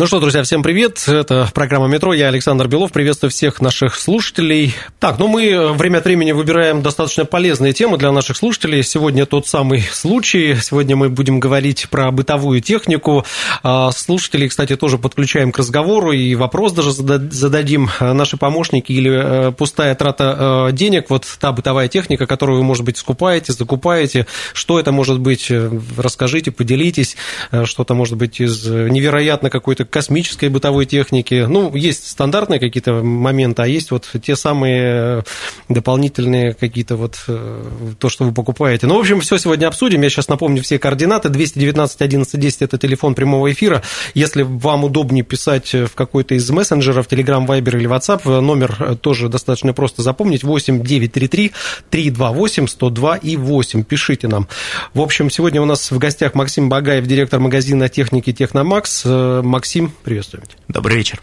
Ну что, друзья, всем привет. Это программа «Метро». Я Александр Белов. Приветствую всех наших слушателей. Так, ну мы время от времени выбираем достаточно полезные темы для наших слушателей. Сегодня тот самый случай. Сегодня мы будем говорить про бытовую технику. А, слушателей, кстати, тоже подключаем к разговору и вопрос даже зададим. Наши помощники или э, пустая трата э, денег, вот та бытовая техника, которую вы, может быть, скупаете, закупаете. Что это может быть? Расскажите, поделитесь. Э, что-то может быть из невероятно какой-то космической бытовой техники. Ну, есть стандартные какие-то моменты, а есть вот те самые дополнительные какие-то вот э, то, что вы покупаете. Ну, в общем, все сегодня обсудим. Я сейчас напомню все координаты. 219 11 10 – это телефон прямого эфира. Если вам удобнее писать в какой-то из мессенджеров, Telegram, Viber или WhatsApp, номер тоже достаточно просто запомнить. 8 933 328 102 и 8. Пишите нам. В общем, сегодня у нас в гостях Максим Багаев, директор магазина техники Техномакс. Э, Максим, Максим, приветствуем тебя. Добрый вечер.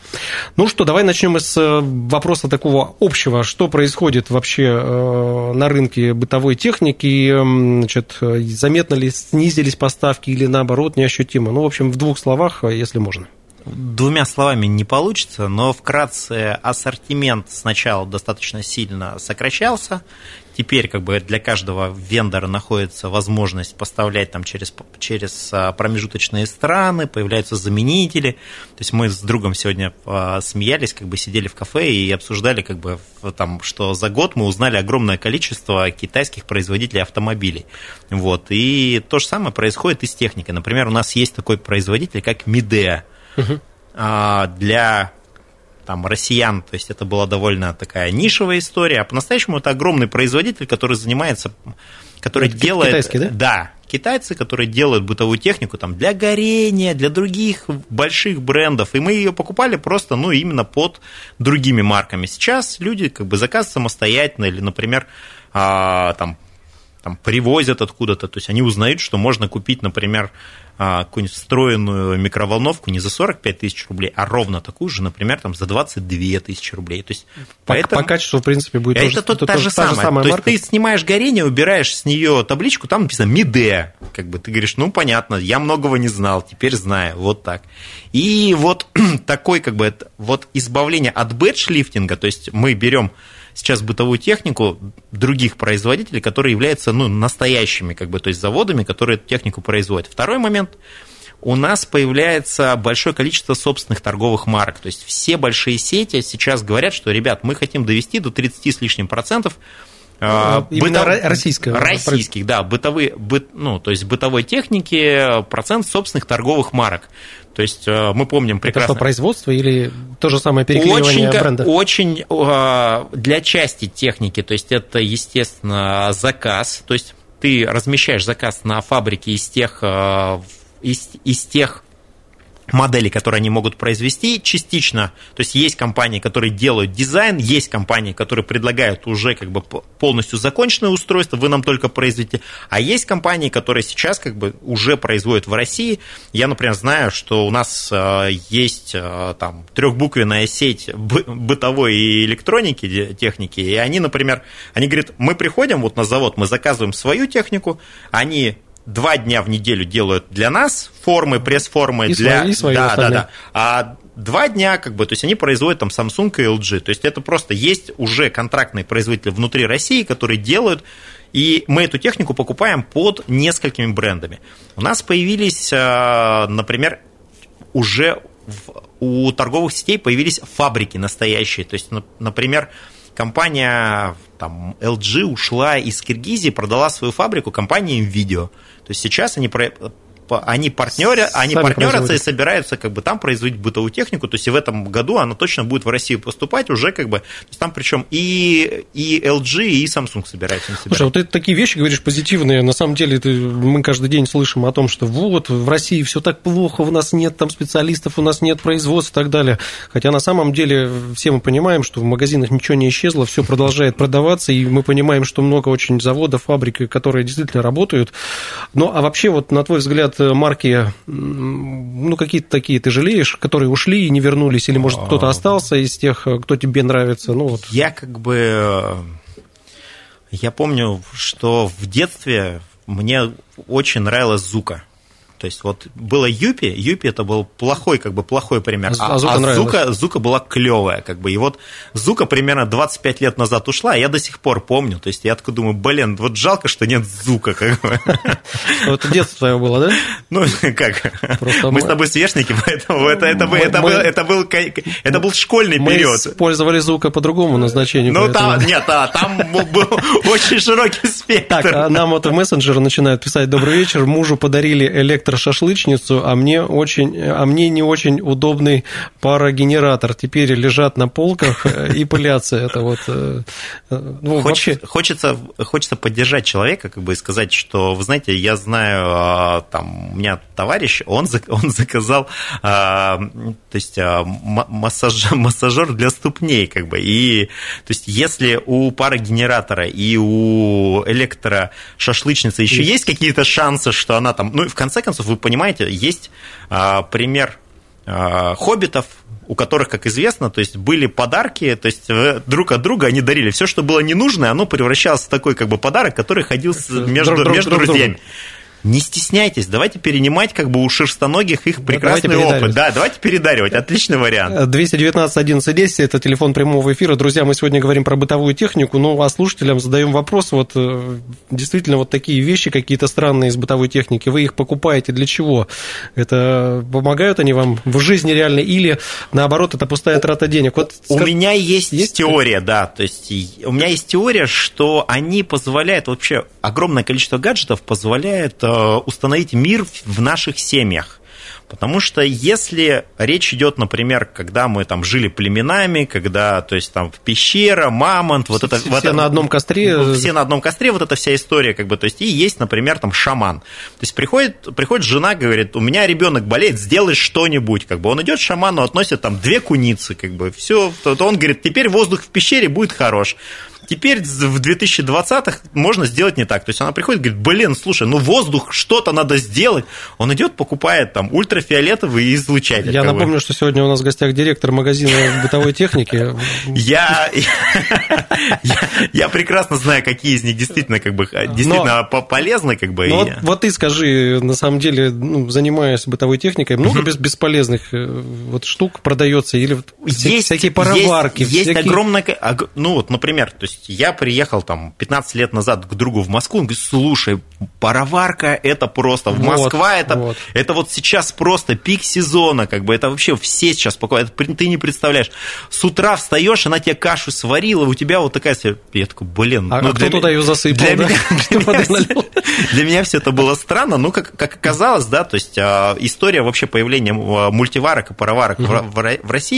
Ну что, давай начнем с э, вопроса такого общего. Что происходит вообще э, на рынке бытовой техники? Значит, заметно ли снизились поставки или наоборот неощутимо? Ну, в общем, в двух словах, если можно двумя словами не получится, но вкратце ассортимент сначала достаточно сильно сокращался. Теперь как бы для каждого вендора находится возможность поставлять там через, через а, промежуточные страны, появляются заменители. То есть мы с другом сегодня а, смеялись, как бы сидели в кафе и обсуждали, как бы, там, что за год мы узнали огромное количество китайских производителей автомобилей. Вот. И то же самое происходит и с техникой. Например, у нас есть такой производитель, как Midea. Угу. Для там, россиян, то есть это была довольно такая нишевая история, а по-настоящему это огромный производитель, который занимается, который это делает... Китайский, да? Да, китайцы, которые делают бытовую технику там, для горения, для других больших брендов, и мы ее покупали просто, ну, именно под другими марками. Сейчас люди как бы заказывают самостоятельно или, например, а, там, там привозят откуда-то, то есть они узнают, что можно купить, например, а, какую-нибудь встроенную микроволновку не за 45 тысяч рублей, а ровно такую же, например, там, за 22 тысячи рублей. То есть, по, поэтому... по качеству, в принципе, будет это тоже, та, та, же та же самая. То есть ты снимаешь горение, убираешь с нее табличку, там написано МИДЕ. Как бы ты говоришь, ну, понятно, я многого не знал, теперь знаю, вот так. И вот такой, как бы, вот избавление от бэдж-лифтинга, то есть мы берем сейчас бытовую технику других производителей, которые являются ну, настоящими как бы, то есть заводами, которые эту технику производят. Второй момент у нас появляется большое количество собственных торговых марок. То есть все большие сети сейчас говорят, что, ребят, мы хотим довести до 30 с лишним процентов а, Именно бытов... российского. Российских, да, бытовые, быт... ну, то есть бытовой техники, процент собственных торговых марок. То есть э, мы помним прекрасно... Это что, производство или то же самое переклеивание очень, бренда? Очень а, для части техники, то есть это, естественно, заказ, то есть ты размещаешь заказ на фабрике из тех, э, из, из тех модели, которые они могут произвести частично. То есть есть компании, которые делают дизайн, есть компании, которые предлагают уже как бы полностью законченное устройство, вы нам только произведите, а есть компании, которые сейчас как бы уже производят в России. Я, например, знаю, что у нас э, есть э, там трехбуквенная сеть бытовой и электроники, техники, и они, например, они говорят, мы приходим вот на завод, мы заказываем свою технику, они два дня в неделю делают для нас формы, пресс-формы и для... Свои, и свои да, остальные. да, да. А два дня, как бы, то есть они производят там Samsung и LG. То есть это просто есть уже контрактные производители внутри России, которые делают и мы эту технику покупаем под несколькими брендами. У нас появились, э, например, уже у торговых сетей появились фабрики настоящие. То есть, например, компания там, LG ушла из Киргизии, продала свою фабрику компании NVIDIA. То есть сейчас они они партнеры, они Сами партнерятся и собираются как бы там производить бытовую технику, то есть и в этом году она точно будет в Россию поступать уже как бы, то есть там причем и, и LG, и Samsung собираются. не Слушай, а собираются. вот ты такие вещи говоришь позитивные. На самом деле ты- мы каждый день слышим о том, что вот в России все так плохо, у нас нет там специалистов, у нас нет производства и так далее. Хотя на самом деле все мы понимаем, что в магазинах ничего не исчезло, все продолжает продаваться, и мы понимаем, что много очень заводов, фабрик, которые действительно работают. Ну, а вообще, вот на твой взгляд, марки, м, ну, какие-то такие ты жалеешь, которые ушли и не вернулись, или, может, А. кто-то остался из тех, кто тебе нравится? Ну, вот. Я как бы... э, Я помню, что в детстве мне очень нравилась Зука. То есть вот было Юпи, Юпи это был плохой, как бы плохой пример, А- а Зука нравилась? Зука, Зука была клевая, как бы. И вот Зука примерно 25 лет назад ушла, а я до сих пор помню. То есть я такой думаю, блин, вот жалко, что нет Зука, как бы. Это детство твое было, да? Ну, как? Мы мы- с тобой сверстники, поэтому это, Мы- мы- был, школьный Мы период. использовали звука по другому назначению. Ну, там, нет, а, там был очень широкий спектр. Так, а нам вот в мессенджеры начинают писать «Добрый вечер, мужу подарили электрошашлычницу, а мне, очень, а мне не очень удобный парогенератор. Теперь лежат на полках э, и пылятся». Это вот... э, э, Ну, вообще... Хочется, хочется, поддержать человека, как бы и сказать, что, вы знаете, я знаю, а, там, у меня товарищ, он, он заказал, а, то есть, а, массаж, массажер для ступней, как бы, и, то есть, если у парогенератора и у электрошашлычницы еще есть какие-то шансы, что она там, ну, и в конце концов, вы понимаете, есть а, пример а, хоббитов, у которых, как известно, то есть были подарки, то есть э, друг от друга они дарили все, что было ненужное, оно превращалось в такой как бы подарок, который ходил между, друг- друг- между друг друзьями. другу. Не стесняйтесь, давайте перенимать как бы у шерстоногих их прекрасный опыт. Да, давайте передаривать, отличный вариант. 219 11 10 это телефон прямого эфира. Друзья, мы сегодня говорим про бытовую технику, ну а слушателям задаем вопрос, вот э, действительно вот такие вещи какие-то странные из бытовой техники, вы их покупаете для чего? Это помогают они вам в жизни реально или наоборот это пустая трата денег? Вот У скаж- меня есть, есть теория, да, то есть у меня есть теория, что они позволяют, вообще огромное количество гаджетов позволяет э, установить мир в наших семьях. Потому что если речь идет, например, когда мы там жили племенами, когда, то есть там пещера, мамонт, вот это... все вот на одном костре. ну, Все на одном костре, вот эта вся история, как бы, то есть и есть, например, там шаман. То есть приходит, приходит жена, говорит, у меня ребенок болеет, сделай что-нибудь, как бы. Он идет шаману, относит там две куницы, как бы, все. То, то он говорит, теперь воздух в пещере будет хорош. Теперь в 2020-х можно сделать не так. То есть она приходит и говорит, блин, слушай, ну воздух, что-то надо сделать. Он идет, покупает там ультрафиолетовый излучатель. Я напомню, что сегодня у нас в гостях директор магазина бытовой техники. Я, я, прекрасно знаю, какие из них действительно, как бы, действительно по- полезны, как бы. Вот, ты скажи, на самом деле, ну, занимаясь бытовой техникой, много бесполезных э, вот штук продается или всякие пароварки, есть, огромное, ну вот, например, то есть я приехал там 15 лет назад к другу в Москву, он говорит, слушай, пароварка это просто, Вот, Москва это, вот. это вот сейчас просто пик сезона, как бы это вообще все сейчас покупают, Это ты не представляешь, с утра встаешь, она тебе кашу сварила, у тебя вот такая, я такой, блин, А, ну, кто для туда ее засыпал, для да? меня- налил? для меня все это было странно, ну, как, как оказалось, да, то есть а, история вообще появления а, мультиварок и пароварок в, в Ро- в России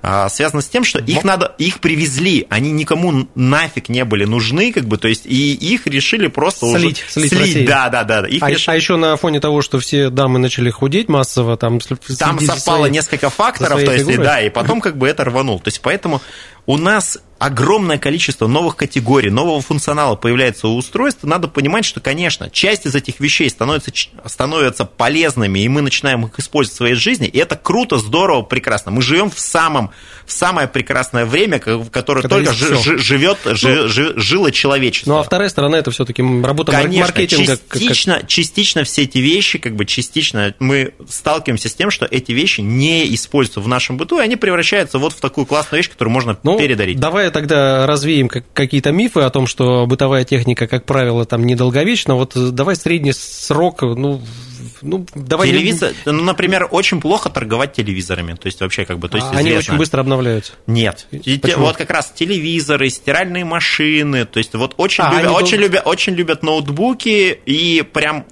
а, связана с тем, что их надо, их привезли, они никому нафиг не были нужны, как бы, то есть, и их решили просто Слить, уже... слить России. да, да, да. Их А, реш- а еще на фоне того, что все дамы начали худеть массово, там Там совпало своей- несколько факторов, то есть, и да, и потом как бы это рванул. То есть, поэтому у нас огромное количество новых категорий, нового функционала появляется у устройств, надо понимать, что, конечно, часть из этих вещей становится, становятся полезными, и мы начинаем их использовать в своей жизни, и это круто, здорово, прекрасно. Мы живем в, самом, в самое прекрасное время, в которое Когда только всё. жи- живет, жи- жи- жило человечество. Ну, а вторая сторона это все-таки работа Конечно, маркетинга. как- как- частично, частично все эти вещи, как бы частично мы сталкиваемся с тем, что эти вещи не используются в нашем быту, и они превращаются вот в такую классную вещь, которую можно Ну, передарить. давай тогда развеем как- какие-то мифы о том, что бытовая техника, как правило, там недолговечна. Вот э, давай средний срок, ну, ну давай... Телевизор, ну, например, очень плохо торговать телевизорами, то есть вообще как бы, то есть А Они известно. очень быстро обновляются. Нет. Почему? Вот как раз телевизоры, стиральные машины, то есть вот очень, А, любят, они очень, дол- любят, очень любят ноутбуки и прям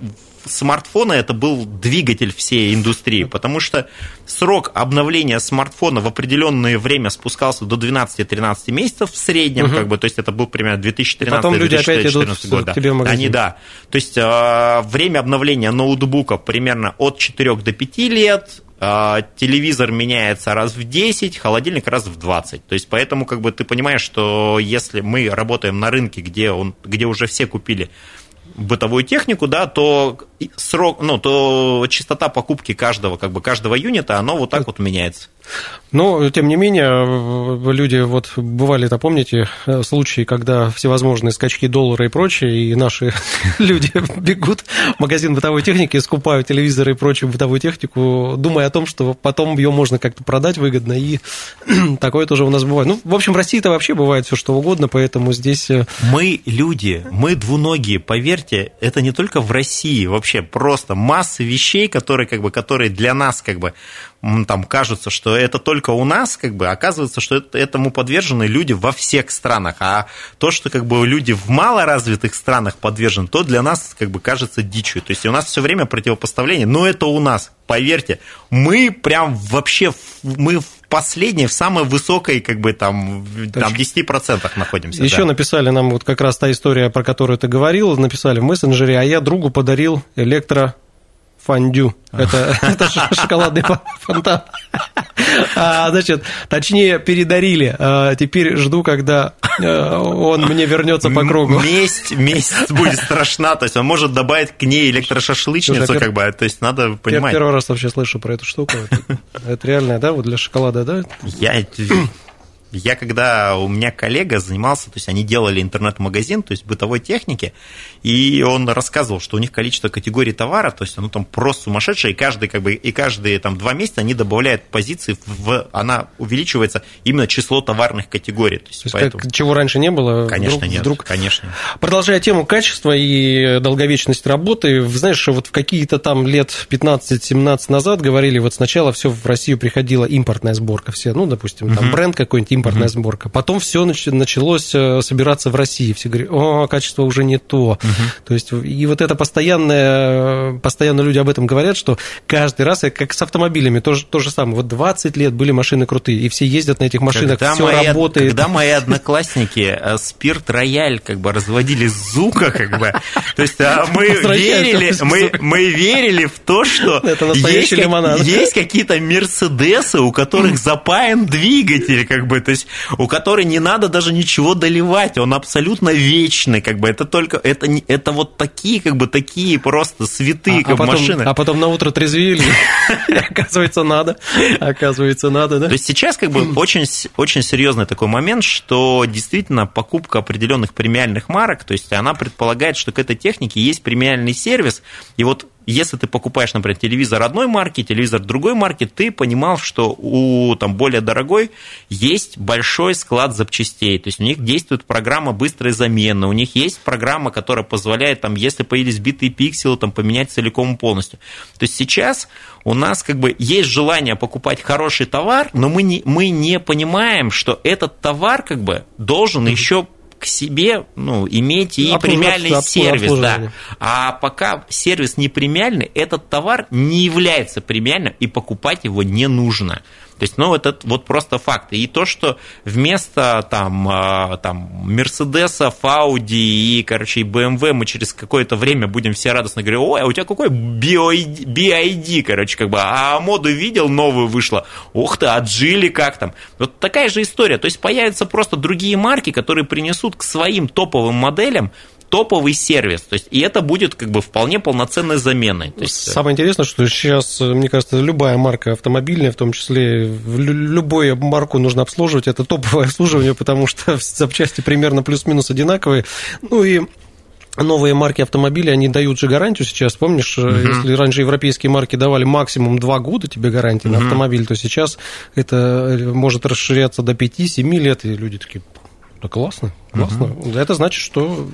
смартфоны это был двигатель всей индустрии, потому что срок обновления смартфона в определенное время спускался до 12-13 месяцев в среднем, угу. как бы, то есть это был примерно 2013 Потом люди опять идут год. Да. Тебе в магазин. Они, да. То есть э, время обновления ноутбука примерно от 4 до 5 лет, э, телевизор меняется раз в 10, холодильник раз в 20. То есть поэтому как бы ты понимаешь, что если мы работаем на рынке, где, он, где уже все купили бытовую технику, да, то срок, ну, то частота покупки каждого, как бы каждого юнита, оно вот так вот меняется. Но, тем не менее, люди, вот бывали, это помните, случаи, когда всевозможные скачки доллара и прочее, и наши люди бегут в магазин бытовой техники, скупают телевизоры и прочую бытовую технику, думая о том, что потом ее можно как-то продать выгодно, и такое тоже у нас бывает. Ну, в общем, в России-то вообще бывает все что угодно, поэтому здесь... Э, мы люди, мы двуногие, поверьте, это не только в России, вообще просто масса вещей, которые, как бы, которые для нас, как бы, там кажется, что это только у нас, как бы, оказывается, что это, этому подвержены люди во всех странах. А то, что как бы люди в малоразвитых странах подвержены, то для нас как бы кажется дичью. То есть у нас все время противопоставление, но это у нас, поверьте, мы прям вообще, мы в последней, в самой высокой, как бы там, там 10% находимся. Еще да. написали нам вот как раз та история, про которую ты говорил, написали в мессенджере, а я другу подарил электро фондю. Это, это шоколадный фонтан. А, значит, точнее, передарили. А, теперь жду, когда а, он мне вернется по кругу. Месть, месть будет страшна. То есть он может добавить к ней электрошашлычницу, как бы. То есть надо понимать. Я первый раз вообще слышу про эту штуку. Это, это реально, да, вот для шоколада, да? Я я когда у меня коллега занимался, то есть они делали интернет-магазин, то есть бытовой техники, и он рассказывал, что у них количество категорий товара, то есть оно там просто сумасшедшее, и каждый, как бы, и каждые там два месяца они добавляют позиции, в, она увеличивается именно число товарных категорий. То есть, то есть поэтому... как, чего раньше не было, конечно, вдруг, нет, вдруг... конечно. Продолжая тему качества и долговечности работы, знаешь, вот в какие-то там лет 15-17 назад говорили, вот сначала все в Россию приходила импортная сборка, все, ну, допустим, там угу. бренд какой-нибудь импортная угу. сборка. Потом все началось э, собираться в России. Все говорят, о, качество уже не то. Угу. То есть, и вот это постоянное, постоянно люди об этом говорят, что каждый раз, как с автомобилями, то, то же самое. Вот 20 лет были машины крутые, и все ездят на этих машинах, когда все мои, работает. Когда мои одноклассники э, спирт рояль как бы разводили зука, как бы, то есть а мы верили, мы, мы верили в то, что есть, есть какие-то мерседесы, у которых запаян двигатель, как бы, то есть у которой не надо даже ничего доливать, он абсолютно вечный, как бы, это только, это, это вот такие, как бы, такие просто святые, а, как а потом, машины. А потом на утро трезвили, оказывается, надо, оказывается, надо, да? То есть сейчас, как бы, очень, очень серьезный такой момент, что действительно покупка определенных премиальных марок, то есть она предполагает, что к этой технике есть премиальный сервис, и вот если ты покупаешь, например, телевизор одной марки, телевизор другой марки, ты понимал, что у там, более дорогой есть большой склад запчастей. То есть у них действует программа быстрой замены, у них есть программа, которая позволяет, там, если появились битые пикселы, там, поменять целиком и полностью. То есть сейчас у нас как бы есть желание покупать хороший товар, но мы не, мы не понимаем, что этот товар как бы должен еще к себе ну, иметь и премиальный сервис. Да. А пока сервис не премиальный, этот товар не является премиальным, и покупать его не нужно. То есть, ну, это вот просто факт. И то, что вместо там, а, там Мерседеса, Audi и, короче, и BMW мы через какое-то время будем все радостно говорить, ой, а у тебя какой BID, BID короче, как бы, а моду видел, новую вышла, ух ты, отжили как там. Вот такая же история. То есть, появятся просто другие марки, которые принесут к своим топовым моделям топовый сервис. То есть, и это будет как бы вполне полноценной заменой. То есть... Самое интересное, что сейчас, мне кажется, любая марка автомобильная, в том числе любую марку нужно обслуживать, это топовое обслуживание, потому что запчасти примерно плюс-минус одинаковые. Ну и новые марки автомобилей, они дают же гарантию сейчас. Помнишь, угу. если раньше европейские марки давали максимум 2 года тебе гарантии угу. на автомобиль, то сейчас это может расширяться до 5-7 лет, и люди такие, да классно, классно. Угу. Это значит, что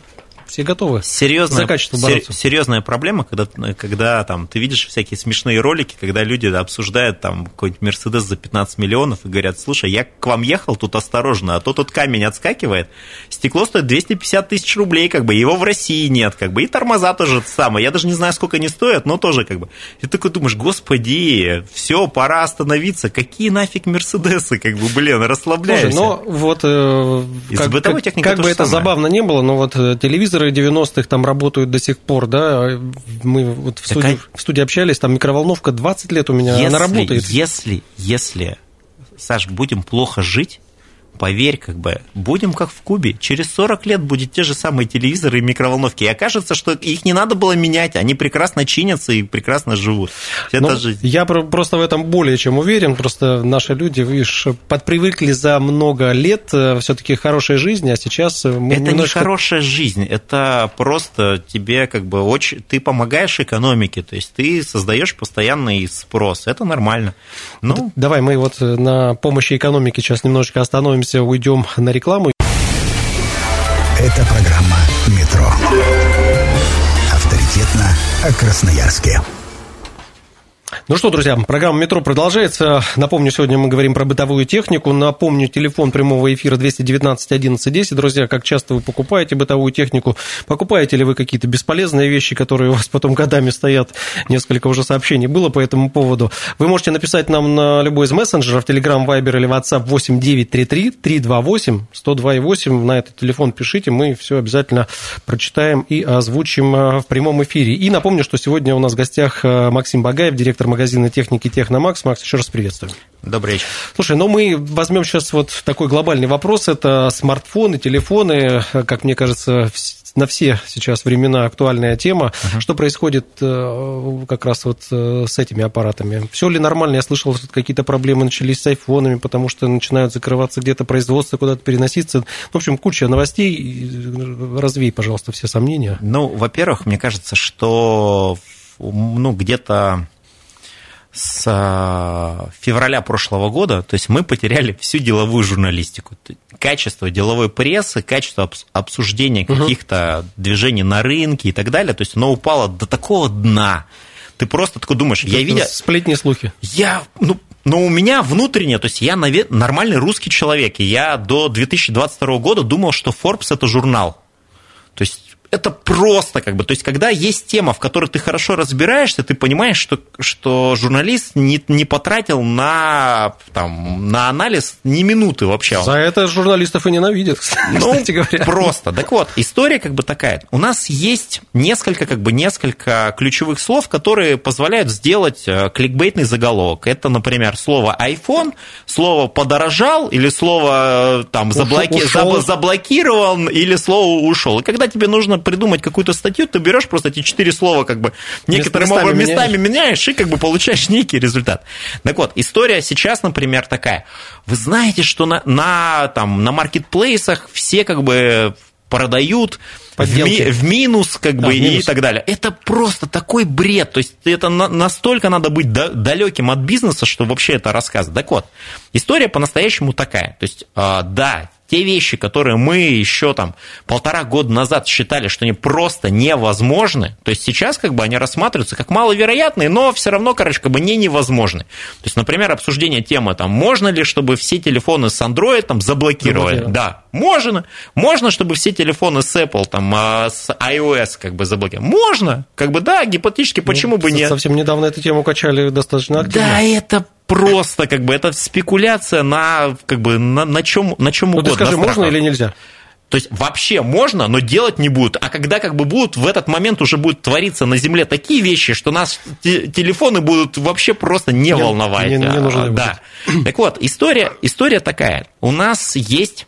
все готовы серьезная, за качество бороться. Серьезная проблема, когда, когда там, ты видишь всякие смешные ролики, когда люди обсуждают там какой-нибудь Мерседес за 15 миллионов и говорят, слушай, я к вам ехал, тут осторожно, а то тут камень отскакивает, стекло стоит 250 тысяч рублей, как бы, его в России нет, как бы, и тормоза тоже самое, я даже не знаю, сколько они стоят, но тоже, как бы, и ты такой думаешь, господи, все, пора остановиться, какие нафиг Мерседесы, как бы, блин, расслабляйся. Слушай, но вот, э, как, как, как бы это самое. забавно не было, но вот э, телевизоры 90-х там работают до сих пор, да, мы вот в студии, в студии общались, там микроволновка 20 лет у меня, если, она работает. Если, если, Саш, будем плохо жить, поверь, как бы, будем как в Кубе. Через 40 лет будет те же самые телевизоры и микроволновки. И окажется, что их не надо было менять, они прекрасно чинятся и прекрасно живут. Это ну, же... Я просто в этом более чем уверен. Просто наши люди, видишь, подпривыкли за много лет э, все-таки хорошей жизни, а сейчас мы Это немножко... не хорошая жизнь, это просто тебе как бы очень... Ты помогаешь экономике, то есть ты создаешь постоянный спрос. Это нормально. Ну... Давай мы вот на помощи экономике сейчас немножечко остановимся прервемся, уйдем на рекламу. Это программа «Метро». Авторитетно о Красноярске. Ну что, друзья, программа «Метро» продолжается. Напомню, сегодня мы говорим про бытовую технику. Напомню, телефон прямого эфира 219 11 10. Друзья, как часто вы покупаете бытовую технику? Покупаете ли вы какие-то бесполезные вещи, которые у вас потом годами стоят? Несколько уже сообщений было по этому поводу. Вы можете написать нам на любой из мессенджеров, Telegram, Viber или WhatsApp 8933 328 102,8. На этот телефон пишите, мы все обязательно прочитаем и озвучим э, в прямом эфире. И напомню, что сегодня у нас в гостях э, Максим Багаев, директор директор магазина техники Техномакс. Макс, еще раз приветствую. Добрый вечер. Слушай, ну мы возьмем сейчас вот такой глобальный вопрос. Это смартфоны, телефоны, как мне кажется, на все сейчас времена актуальная тема. Uh-huh. Что происходит э, как раз вот э, с этими аппаратами? Все ли нормально? Я слышал, что какие-то проблемы начались с айфонами, потому что начинают закрываться где-то производство, куда-то переноситься. В общем, куча новостей. Развей, пожалуйста, все сомнения. Ну, во-первых, мне кажется, что ну, где-то с а, февраля прошлого года, то есть мы потеряли всю деловую журналистику. Качество деловой прессы, качество обсуждения каких-то угу. движений на рынке и так далее, то есть оно упало до такого дна. Ты просто такой думаешь, я видел... Сплетни, слухи. Я, ну, но у меня внутренне, то есть я нормальный русский человек, и я до 2022 года думал, что Forbes – это журнал. То есть это просто как бы, то есть когда есть тема, в которой ты хорошо разбираешься, ты понимаешь, что, что журналист не, не потратил на, там, на анализ ни минуты вообще. За это журналистов и ненавидят, ну, кстати говоря. Просто. Так вот, история как бы такая. У нас есть несколько, как бы, несколько ключевых слов, которые позволяют сделать э, кликбейтный заголовок. Это, например, слово iPhone, слово подорожал или слово э, там заблоки... заблокирован или слово ушел. И когда тебе нужно придумать какую-то статью, ты берешь просто эти четыре слова, как бы некоторым местами, местами меняешь. меняешь и как бы получаешь некий результат. Так вот, история сейчас, например, такая. Вы знаете, что на, на, там, на маркетплейсах все как бы продают в, ми, в минус, как бы, минус. и так далее. Это просто такой бред. То есть это на, настолько надо быть да, далеким от бизнеса, что вообще это рассказывать. Так вот, история по-настоящему такая. То есть, э, да, те вещи, которые мы еще там полтора года назад считали, что они просто невозможны, то есть сейчас как бы они рассматриваются как маловероятные, но все равно, короче, как бы не невозможны. То есть, например, обсуждение темы, там, можно ли, чтобы все телефоны с Android там заблокировали? Да, можно. Можно, чтобы все телефоны с Apple, там, а, с iOS как бы заблокировали? Можно. Как бы да, гипотетически, почему ну, бы нет? Совсем недавно эту тему качали достаточно активно. Да, это просто как бы это спекуляция на как бы на, на чем на чем ну, угодно. Ты скажи, можно или нельзя? То есть вообще можно, но делать не будут. А когда как бы будут, в этот момент уже будут твориться на Земле такие вещи, что нас телефоны будут вообще просто не, не волновать. Не, не нужно да. Так вот, история, история такая. У нас есть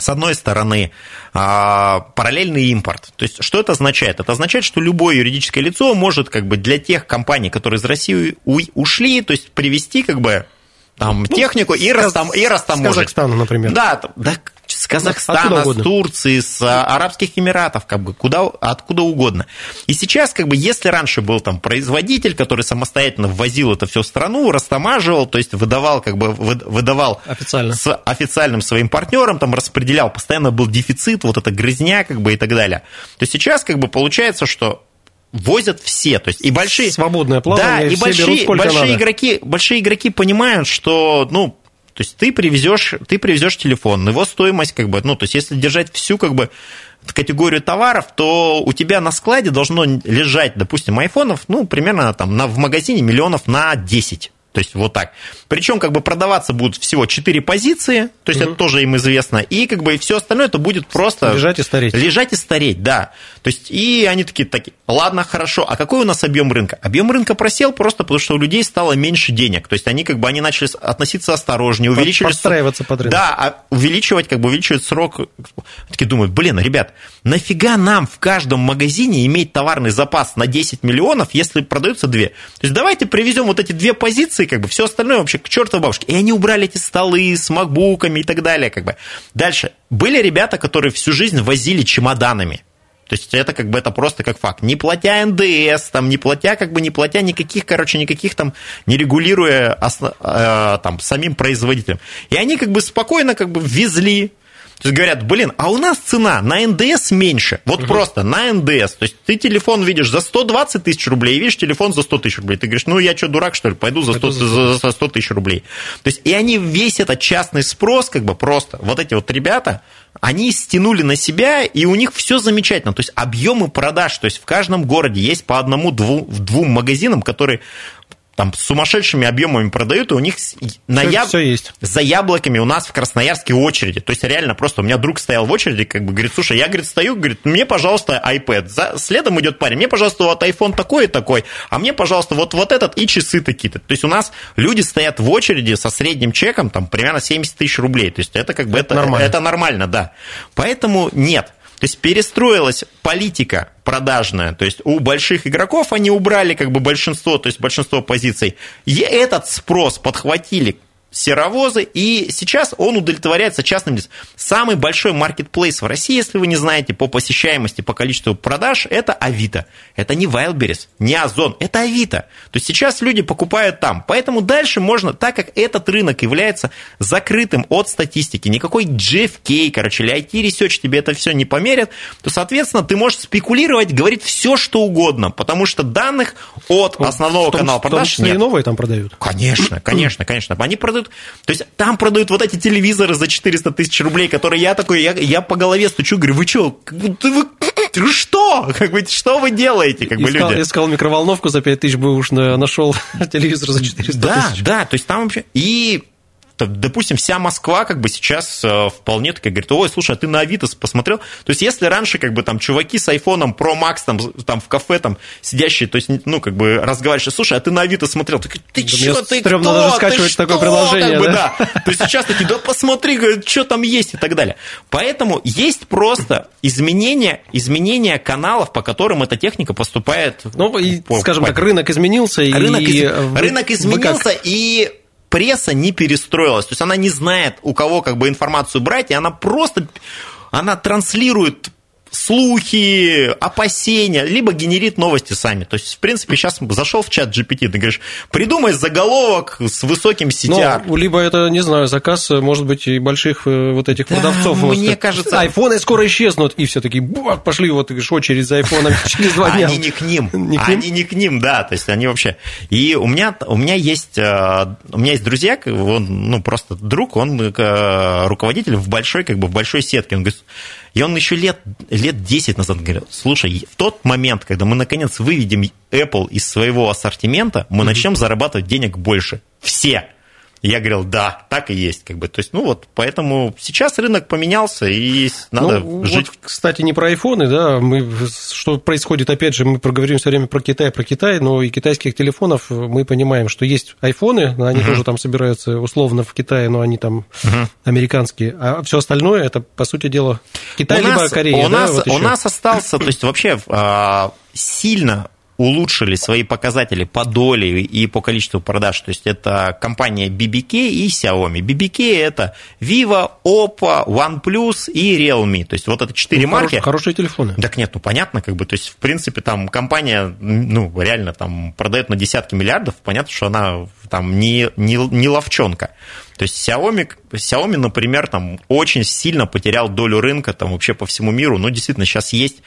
с одной стороны, а, параллельный импорт. То есть, что это означает? Это означает, что любое юридическое лицо может как бы для тех компаний, которые из России ушли, то есть привести как бы там ну, технику и, растам, и растаможить. С Казахстана, например. Да, да, с Казахстана, с Турции, с а, Арабских Эмиратов, как бы куда, откуда угодно. И сейчас, как бы, если раньше был там производитель, который самостоятельно ввозил это все в страну, растамаживал, то есть выдавал, как бы, выдавал Официально. с официальным своим партнером, там распределял, постоянно был дефицит, вот эта грязня, как бы, и так далее. То сейчас, как бы, получается, что возят все, то есть и большие свободное плавание, да, и большие, берут, большие надо. игроки, большие игроки понимают, что ну то есть ты привезешь, ты привезешь телефон, его стоимость как бы, ну то есть если держать всю как бы категорию товаров, то у тебя на складе должно лежать, допустим, айфонов, ну, примерно там на, в магазине миллионов на 10. То есть вот так. Причем как бы продаваться будут всего 4 позиции, то есть угу. это тоже им известно, и как бы все остальное это будет просто... Лежать и стареть. Лежать и стареть, да. То есть и они такие, такие, ладно, хорошо, а какой у нас объем рынка? Объем рынка просел просто потому, что у людей стало меньше денег, то есть они как бы они начали относиться осторожнее, увеличили... Подстраиваться под рынок. Да, а увеличивать, как бы увеличивать срок. Такие думают, блин, ребят, нафига нам в каждом магазине иметь товарный запас на 10 миллионов, если продаются две? То есть давайте привезем вот эти две позиции, позиции, как бы все остальное вообще к чертовой бабушке. И они убрали эти столы с макбуками и так далее, как бы. Дальше. Были ребята, которые всю жизнь возили чемоданами. То есть это как бы это просто как факт. Не платя НДС, там, не платя, как бы не платя никаких, короче, никаких там, не регулируя основ, э, там самим производителем. И они как бы спокойно как бы везли то есть говорят, блин, а у нас цена на НДС меньше. Вот угу. просто на НДС. То есть ты телефон видишь за 120 тысяч рублей, и видишь телефон за 100 тысяч рублей. Ты говоришь, ну я что, дурак, что ли, пойду за 100, за, за 100 тысяч рублей. То есть и они весь этот частный спрос, как бы просто, вот эти вот ребята, они стянули на себя, и у них все замечательно. То есть объемы продаж, то есть в каждом городе есть по одному-двум двум магазинам, которые там с сумасшедшими объемами продают, и у них на все, яб... все есть. за яблоками у нас в Красноярске очереди. То есть реально просто у меня друг стоял в очереди, как бы говорит, слушай, я, говорит, стою, говорит, мне, пожалуйста, iPad. За... Следом идет парень, мне, пожалуйста, вот iPhone такой и такой, а мне, пожалуйста, вот, вот этот и часы такие-то. То есть у нас люди стоят в очереди со средним чеком, там, примерно 70 тысяч рублей. То есть это как бы это, это, нормально. это нормально, да. Поэтому нет. То есть перестроилась политика продажная, то есть у больших игроков они убрали как бы большинство, то есть большинство позиций. И этот спрос подхватили серовозы, и сейчас он удовлетворяется частным лицам. Самый большой маркетплейс в России, если вы не знаете, по посещаемости, по количеству продаж, это Авито. Это не Wildberries, не Озон, это Авито. То есть сейчас люди покупают там. Поэтому дальше можно, так как этот рынок является закрытым от статистики, никакой JFK, короче, или IT Research тебе это все не померят, то, соответственно, ты можешь спекулировать, говорить все, что угодно, потому что данных от основного том, канала продаж нет. и новые там продают. Конечно, конечно, конечно. Они продают продают. То есть там продают вот эти телевизоры за 400 тысяч рублей, которые я такой, я, я по голове стучу, говорю, вы что, вы, вы что? Как бы, что вы делаете, как бы искал, люди? Искал микроволновку за 5 тысяч, бы уж нашел телевизор за 400 да, тысяч. Да, да, то есть там вообще... И допустим, вся Москва как бы сейчас э, вполне такая говорит, ой, слушай, а ты на Авито посмотрел? То есть, если раньше как бы там чуваки с айфоном Pro Max там, там в кафе там сидящие, то есть, ну, как бы разговариваешь, слушай, а ты на Авито смотрел? Ты, ты да что, ты кто? даже скачивать ты такое что? приложение, как бы, да? да? То есть, сейчас такие, да посмотри, что там есть и так далее. Поэтому есть просто изменения, изменения каналов, по которым эта техника поступает. Ну, и, по, скажем по... так, рынок изменился. Рынок, и... из... рынок изменился, и пресса не перестроилась, то есть она не знает, у кого как бы информацию брать, и она просто, она транслирует слухи, опасения, либо генерит новости сами. То есть, в принципе, сейчас зашел в чат GPT, ты говоришь, придумай заголовок с высоким CTR. Ну, либо это, не знаю, заказ, может быть, и больших э, вот этих да, продавцов. Мне вот, кажется... Айфоны скоро исчезнут, и все такие, пошли, вот, говоришь, очередь за айфонами через два дня. Они не к ним, не к ним? они не к ним, да, то есть они вообще... И у меня, у меня есть, э, у меня есть друзья, он, ну, просто друг, он э, руководитель в большой, как бы, в большой сетке, он говорит, и он еще лет, лет 10 назад говорил, слушай, в тот момент, когда мы наконец выведем Apple из своего ассортимента, мы mm-hmm. начнем зарабатывать денег больше. Все. Я говорил, да, так и есть, как бы. То есть, ну вот, поэтому сейчас рынок поменялся, и надо ну, жить. Вот, кстати, не про айфоны, да, мы, что происходит, опять же, мы проговорим все время про Китай, про Китай, но и китайских телефонов мы понимаем, что есть айфоны, они uh-huh. тоже там собираются условно в Китае, но они там uh-huh. американские, а все остальное это, по сути дела, Китай у либо нас, Корея. У, да, нас, вот у нас остался, то есть вообще а, сильно улучшили свои показатели по доле и по количеству продаж. То есть это компания BBK и Xiaomi. BBK это Vivo, Oppo, OnePlus и Realme. То есть вот это четыре Ну, марки. хорош- хорошие телефоны. Так нет, ну понятно, как бы, то есть, в принципе, там компания, ну, реально там продает на десятки миллиардов, понятно, что она там не, не, не ловчонка. То есть Xiaomi, Xiaomi, например, там очень сильно потерял долю рынка там вообще по всему миру, но действительно сейчас есть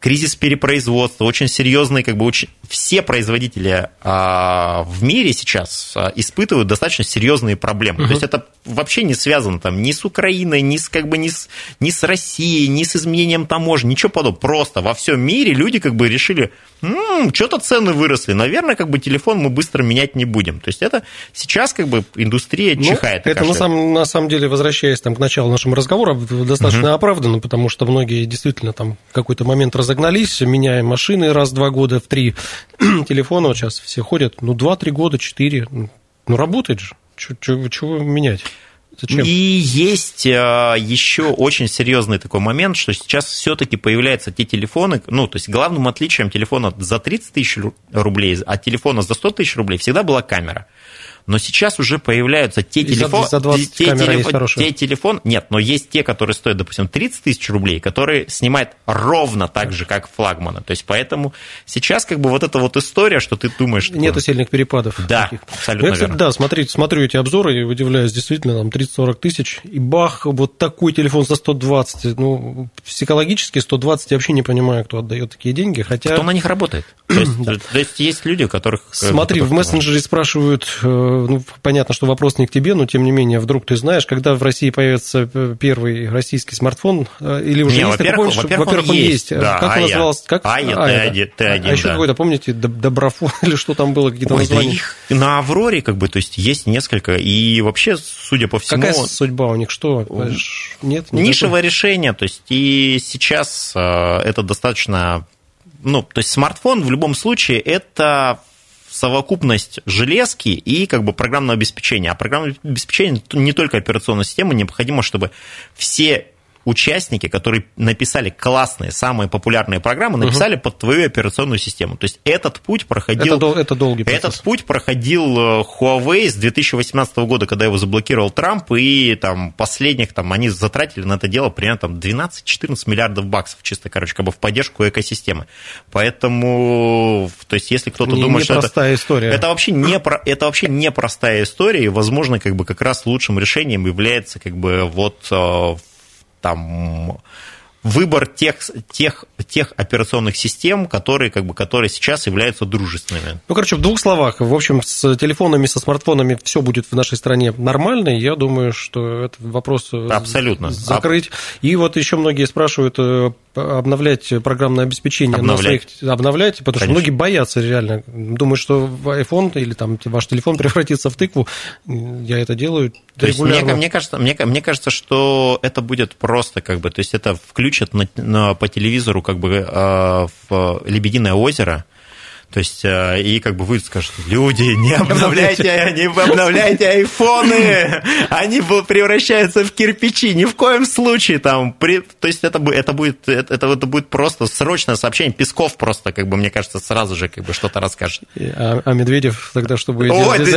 кризис перепроизводства, очень серьезный, как бы очень... все производители а, в мире сейчас а, испытывают достаточно серьезные проблемы. То есть это вообще не связано там ни с Украиной, ни с как бы ни с, ни с Россией, ни с изменением таможни, ничего подобного. Просто во всем мире люди как бы решили, «М, что-то цены выросли, наверное, как бы телефон мы быстро менять не будем. То есть это сейчас как бы индустрия Ну, чихает. это на самом, на самом деле, возвращаясь там, к началу нашего разговора, достаточно оправданно, потому что многие действительно там в какой-то момент разогнались, меняя машины раз в два года, в три телефона вот сейчас все ходят, ну, два-три года, четыре, ну, работает же, чего, менять? Зачем? И есть а, еще очень серьезный такой момент, что сейчас все-таки появляются те телефоны, ну, то есть главным отличием телефона за 30 тысяч ру- рублей от телефона за 100 тысяч рублей всегда была камера. Но сейчас уже появляются те телефоны... за 20 те, камера есть те телефон... Нет, но есть те, которые стоят, допустим, 30 тысяч рублей, которые снимают ровно так же, как флагманы. То есть поэтому сейчас как бы вот эта вот история, что ты думаешь... что- Нету сильных перепадов. Да, таких. абсолютно Я, кстати, верно. да, смотрите, смотрю эти обзоры и удивляюсь, действительно, там 30-40 тысяч, и бах, вот такой телефон за 120, ну, психологически 120, я вообще не понимаю, кто отдает такие деньги, хотя... Кто на них работает? То есть, то есть есть люди, у которых... э, Смотри, в мессенджере спрашивают, э, ну, понятно, что вопрос не к тебе, но тем не менее, вдруг ты знаешь, когда в России появится э, первый российский смартфон, э, или уже Не, есть, во-первых, во-первых, во-первых, он он есть, есть. да, как он Ая. назывался? Как? Ая, да. Т1, Т1, А еще да. какой-то, помните, Доб- Доброфон или что там было, какие-то Ой, да названия? их на Авроре, как бы, то есть есть несколько, и вообще, судя по всему, Какая судьба у них? Что? Нет? не нишевое решение, то есть и сейчас э, это достаточно, ну, то есть смартфон в любом случае это совокупность железки и как бы программного обеспечения. А программное обеспечение не только операционная система, необходимо, чтобы все участники, которые написали классные, самые популярные программы, написали под твою операционную систему. То есть этот путь проходил... Это, дол- это долгий процесс. Этот путь проходил э, Huawei с 2018 года, когда его заблокировал Трамп, и там последних там они затратили на это дело примерно там 12-14 миллиардов баксов, чисто, короче, как бы в поддержку экосистемы. Поэтому, то есть, если кто-то Не- думает, что это, история. это вообще не это вообще непростая история, и, возможно, как бы как раз лучшим решением является как бы вот э, там выбор тех, тех, тех операционных систем, которые, как бы, которые сейчас являются дружественными. Ну, короче, в двух словах. В общем, с телефонами, со смартфонами все будет в нашей стране нормально. и Я думаю, что этот вопрос э, Абсолютно. закрыть. И вот еще многие спрашивают э, обновлять программное обеспечение Обновлять. на своих... Обновлять, потому что Конечно. многие боятся реально. Думают, что iPhone или там ваш телефон превратится в тыкву. Я это делаю То есть мне, регулярно. мне кажется, мне, мне кажется, что это будет просто как бы, то есть это включат на, на- по телевизору как бы э, в Лебединое озеро, то есть и как бы вы скажете, люди, не обновляйте, не обновляйте айфоны, они превращаются в кирпичи, ни в коем случае там, при- то есть это, это будет, это, это будет просто срочное сообщение, Песков просто, как бы мне кажется, сразу же как бы что-то расскажет. А, а Медведев тогда что будет Ой, делать?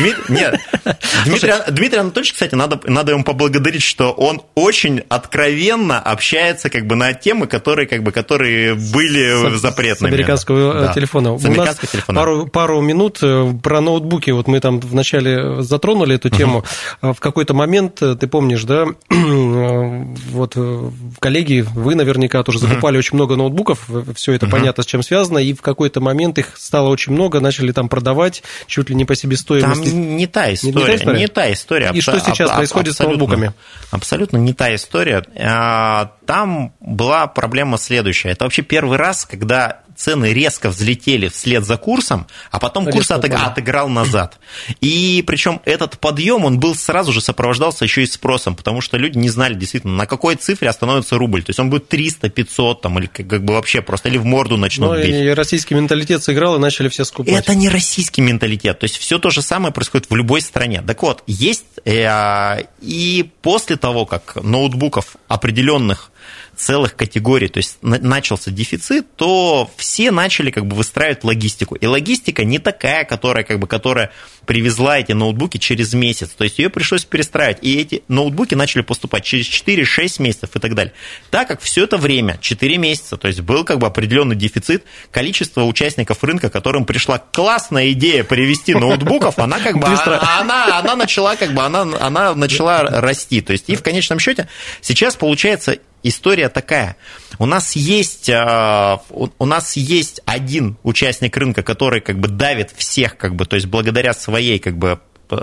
Дмит- нет. Дмитрий, Дмитрий Анатольевич, кстати, надо, надо ему поблагодарить, что он очень откровенно общается как бы на темы, которые, как бы, которые были С- запретными. С американского э, Да. телефона. С У нас телефона. Пару, пару минут э, про ноутбуки. Вот мы там вначале затронули эту тему. А В какой-то момент, э, ты помнишь, да, э, вот коллеги, вы наверняка тоже закупали очень много ноутбуков, все это понятно, с чем связано, и в какой-то момент их стало очень много, начали там продавать чуть ли не по Там себестоимости. не та Не- история. не та история? Не та история. И что сейчас происходит с ноутбуками? Абсолютно не та история. А, Там была проблема следующая. Это вообще первый раз, когда цены резко взлетели вслед за курсом, а потом курс Резко отыг- упали. отыграл назад. И причем этот подъем, он был сразу же сопровождался еще и спросом, потому что люди не знали действительно, на какой цифре остановится рубль. То есть он будет 300, 500 там, или как как бы вообще просто, или в морду начнут Ну, бить. и российский менталитет сыграл, и начали все скупать. Это не российский менталитет. То есть все то же самое происходит в любой стране. Так вот, есть э, и после того, как ноутбуков определенных целых категорий, то есть начался дефицит, то все начали как бы выстраивать логистику. И логистика не такая, которая, как бы, которая привезла эти ноутбуки через месяц. То есть ее пришлось перестраивать. И эти ноутбуки начали поступать через 4-6 месяцев и так далее. Так как все это время, 4 месяца, то есть был как бы определенный дефицит, количество участников рынка, которым пришла классная идея привести ноутбуков, она как бы Быстро. Она, она начала как бы она, она начала расти. То есть и в конечном счете сейчас получается история такая. У нас есть, а, у нас есть один участник рынка, который как бы давит всех, как бы, то есть благодаря своей как бы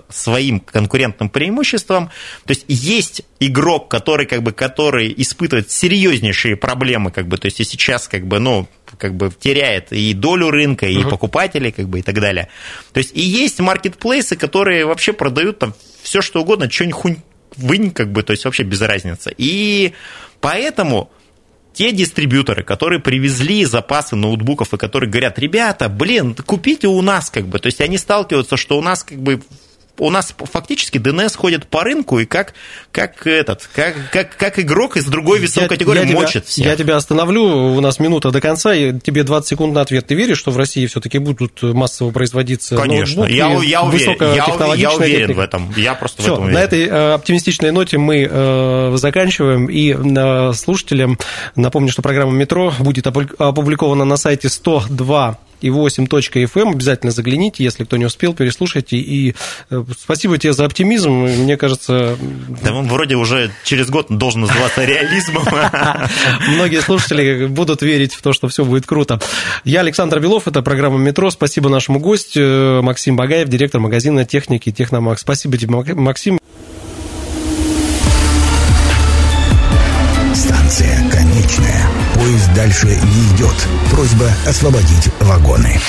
своим конкурентным преимуществам. То есть есть игрок, который, как бы, который испытывает серьезнейшие проблемы, как бы, то есть и сейчас как бы, ну, как бы теряет и долю рынка, и uh-huh. покупателей, как бы, и так далее. То есть и есть маркетплейсы, которые вообще продают там все что угодно, что-нибудь хунь вынь, как бы, то есть вообще без разницы. И Поэтому те дистрибьюторы, которые привезли запасы ноутбуков и которые говорят, ребята, блин, купите у нас, как бы, то есть они сталкиваются, что у нас как бы у нас фактически ДНС ходит по рынку и как, как этот, как, как, как игрок из другой весовой я, категории я мочит тебя, всех. Я тебя остановлю, у нас минута до конца, и тебе 20 секунд на ответ. Ты веришь, что в России все-таки будут массово производиться Конечно, я, я, уверен, я, я уверен техника. в этом. Я просто Всё, в этом уверен. На этой э, оптимистичной ноте мы э, заканчиваем, и э, слушателям напомню, что программа «Метро» будет опубликована на сайте 102 и 8.fm. Эм. Обязательно загляните, если кто не успел, переслушайте. И э, спасибо тебе за оптимизм. Мне кажется... Да он вроде уже через год должен называться реализмом. Многие слушатели будут верить в то, что все будет круто. Я Александр Белов, это программа «Метро». Спасибо нашему гостю э, Максим Багаев, директор магазина техники «Техномакс». Спасибо тебе, Максим. Дальше не идет. Просьба освободить вагоны.